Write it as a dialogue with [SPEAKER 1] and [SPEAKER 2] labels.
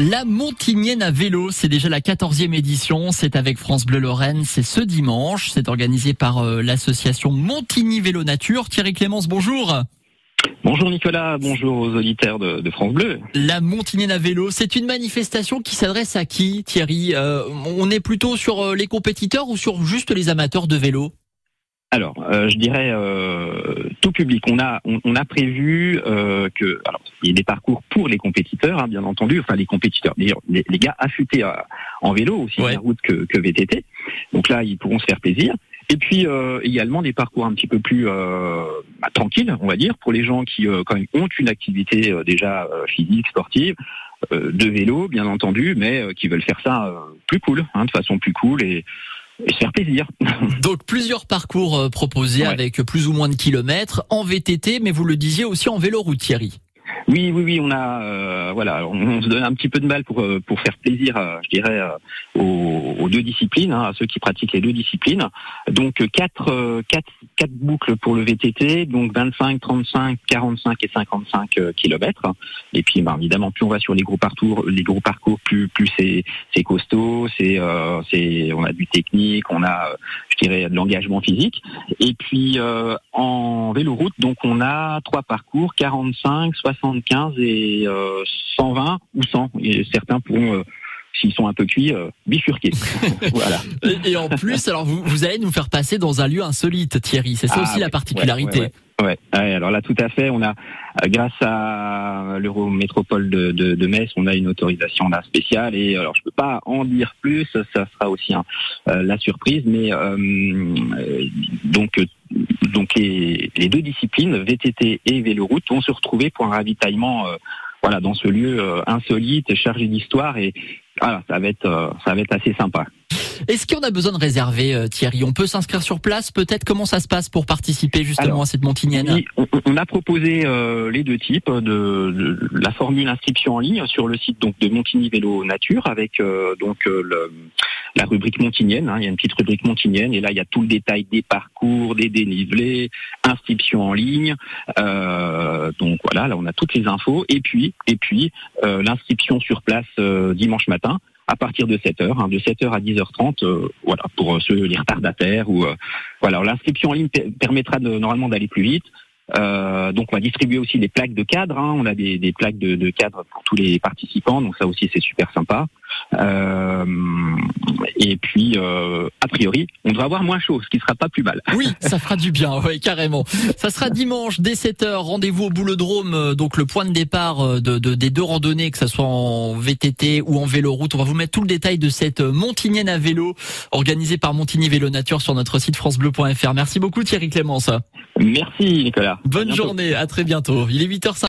[SPEAKER 1] La Montignienne à vélo, c'est déjà la 14e édition. C'est avec France Bleu Lorraine. C'est ce dimanche. C'est organisé par euh, l'association Montigny Vélo Nature. Thierry Clémence, bonjour.
[SPEAKER 2] Bonjour Nicolas, bonjour aux auditeurs de, France Bleu.
[SPEAKER 1] La Montignienne à vélo, c'est une manifestation qui s'adresse à qui, Thierry? Euh, On est plutôt sur euh, les compétiteurs ou sur juste les amateurs de vélo?
[SPEAKER 2] Alors, euh, je dirais euh, tout public. On a on, a prévu euh, que alors il y a des parcours pour les compétiteurs, hein, bien entendu. Enfin les compétiteurs, les, les gars affûtés en vélo aussi bien route que, que VTT. Donc là, ils pourront se faire plaisir. Et puis également des parcours un petit peu plus bah, tranquilles, on va dire, pour les gens qui quand même ont une activité déjà physique, sportive, de vélo, bien entendu, mais qui veulent faire ça plus cool, hein, de façon plus cool et faire plaisir.
[SPEAKER 1] Donc plusieurs parcours euh, proposés avec plus ou moins de kilomètres en VTT, mais vous le disiez aussi en vélo route, Thierry.
[SPEAKER 2] Oui, oui, oui, on a, euh, voilà, on, se donne un petit peu de mal pour euh, pour faire plaisir, je dirais, aux, deux disciplines, hein, à ceux qui pratiquent les deux disciplines. Donc quatre, quatre, quatre boucles pour le VTT, donc 25, 35, 45 et 55 kilomètres. Et puis, bah, évidemment, plus on va sur les gros parcours, les gros parcours, plus plus c'est c'est costaud, c'est c'est on a du technique, on a, de l'engagement physique. Et puis en vélo route, donc on a trois parcours, 45, 60 15 et 120 euh, ou 100. Et certains pourront euh, s'ils sont un peu cuits, euh, bifurquer.
[SPEAKER 1] voilà. Et, en plus, alors vous, vous, allez nous faire passer dans un lieu insolite, Thierry. C'est ça ah aussi la particularité.
[SPEAKER 2] Ouais, alors là, tout à fait. On a, grâce à l'Eurométropole de, de, de, Metz, on a une autorisation là spéciale. Et alors, je peux pas en dire plus. Ça sera aussi la surprise. Mais donc donc les, deux disciplines, VTT et véloroute, vont se retrouver pour un ravitaillement euh, voilà, dans ce lieu euh, insolite, chargé d'histoire et voilà, ça va être euh, ça va être assez sympa.
[SPEAKER 1] Est-ce qu'on a besoin de réserver, euh, Thierry? On peut s'inscrire sur place, peut-être? Comment ça se passe pour participer justement à cette Montignienne
[SPEAKER 2] on, a proposé euh, les deux types de, la formule inscription en ligne sur le site donc de Montigny Vélo Nature avec euh, donc la rubrique Montignienne. Hein. il y a une petite rubrique Montignienne et là il y a tout le détail des parcours, des dénivelés, inscription en ligne. donc voilà, là on a toutes les infos et puis et puis l'inscription sur place dimanche matin à partir de 7h, hein, de 7h à 10h30, euh, voilà, pour euh, ceux les retardataires ou euh, voilà. L'inscription en ligne permettra de, normalement d'aller plus vite. Euh, donc on va distribuer aussi des plaques de cadre. Hein. On a des, des plaques de, de, cadre pour tous les participants, donc ça aussi c'est super sympa. Et puis, euh, a priori, on devrait avoir moins chaud, ce qui sera pas plus mal.
[SPEAKER 1] Oui, ça fera du bien, oui, carrément. Ça sera dimanche dès 7h, rendez-vous au Boulodrome, euh, donc le point de départ euh, de, de, des deux randonnées, que ce soit en VTT ou en vélo-route. On va vous mettre tout le détail de cette Montignienne à vélo, organisée par Montigny Vélo Nature sur notre site francebleu.fr. Merci beaucoup Thierry Clémence.
[SPEAKER 2] Merci Nicolas.
[SPEAKER 1] Bonne journée, à très bientôt. Il est 8h50.